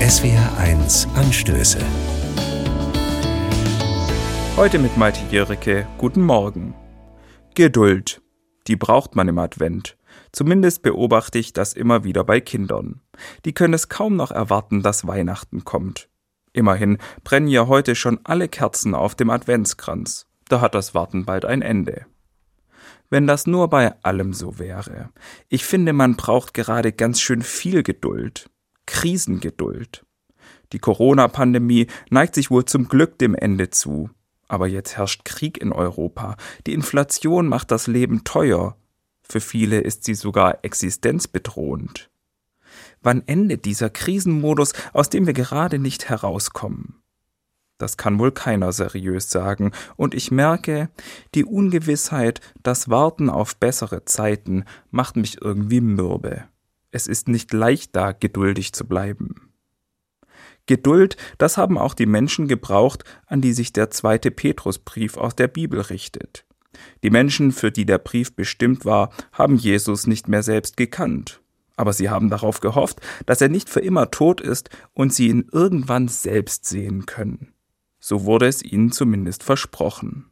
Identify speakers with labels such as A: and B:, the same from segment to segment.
A: SWR1 Anstöße.
B: Heute mit Malte Jericke. Guten Morgen. Geduld. Die braucht man im Advent. Zumindest beobachte ich das immer wieder bei Kindern. Die können es kaum noch erwarten, dass Weihnachten kommt. Immerhin brennen ja heute schon alle Kerzen auf dem Adventskranz. Da hat das Warten bald ein Ende. Wenn das nur bei allem so wäre. Ich finde, man braucht gerade ganz schön viel Geduld. Krisengeduld. Die Corona-Pandemie neigt sich wohl zum Glück dem Ende zu. Aber jetzt herrscht Krieg in Europa. Die Inflation macht das Leben teuer. Für viele ist sie sogar existenzbedrohend. Wann endet dieser Krisenmodus, aus dem wir gerade nicht herauskommen? Das kann wohl keiner seriös sagen, und ich merke, die Ungewissheit, das Warten auf bessere Zeiten macht mich irgendwie mürbe. Es ist nicht leicht da, geduldig zu bleiben. Geduld, das haben auch die Menschen gebraucht, an die sich der zweite Petrusbrief aus der Bibel richtet. Die Menschen, für die der Brief bestimmt war, haben Jesus nicht mehr selbst gekannt. Aber sie haben darauf gehofft, dass er nicht für immer tot ist und sie ihn irgendwann selbst sehen können. So wurde es ihnen zumindest versprochen.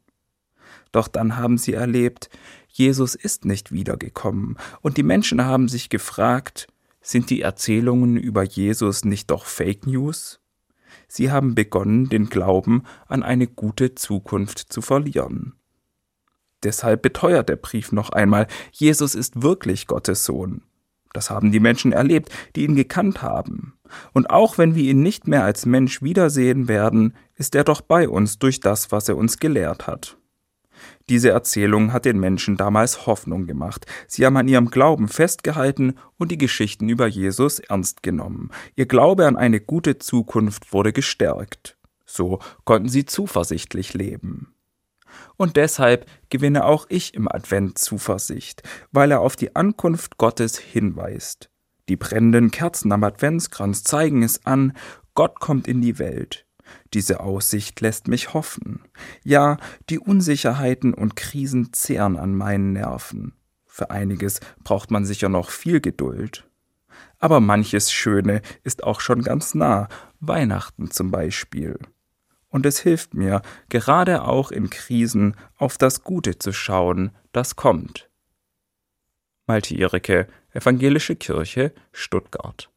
B: Doch dann haben sie erlebt, Jesus ist nicht wiedergekommen, und die Menschen haben sich gefragt, sind die Erzählungen über Jesus nicht doch Fake News? Sie haben begonnen, den Glauben an eine gute Zukunft zu verlieren. Deshalb beteuert der Brief noch einmal, Jesus ist wirklich Gottes Sohn. Das haben die Menschen erlebt, die ihn gekannt haben. Und auch wenn wir ihn nicht mehr als Mensch wiedersehen werden, ist er doch bei uns durch das, was er uns gelehrt hat. Diese Erzählung hat den Menschen damals Hoffnung gemacht. Sie haben an ihrem Glauben festgehalten und die Geschichten über Jesus ernst genommen. Ihr Glaube an eine gute Zukunft wurde gestärkt. So konnten sie zuversichtlich leben. Und deshalb gewinne auch ich im Advent Zuversicht, weil er auf die Ankunft Gottes hinweist. Die brennenden Kerzen am Adventskranz zeigen es an, Gott kommt in die Welt. Diese Aussicht lässt mich hoffen. Ja, die Unsicherheiten und Krisen zehren an meinen Nerven. Für einiges braucht man sicher noch viel Geduld. Aber manches Schöne ist auch schon ganz nah, Weihnachten zum Beispiel und es hilft mir, gerade auch in Krisen, auf das Gute zu schauen, das kommt. Malte Erike, Evangelische Kirche, Stuttgart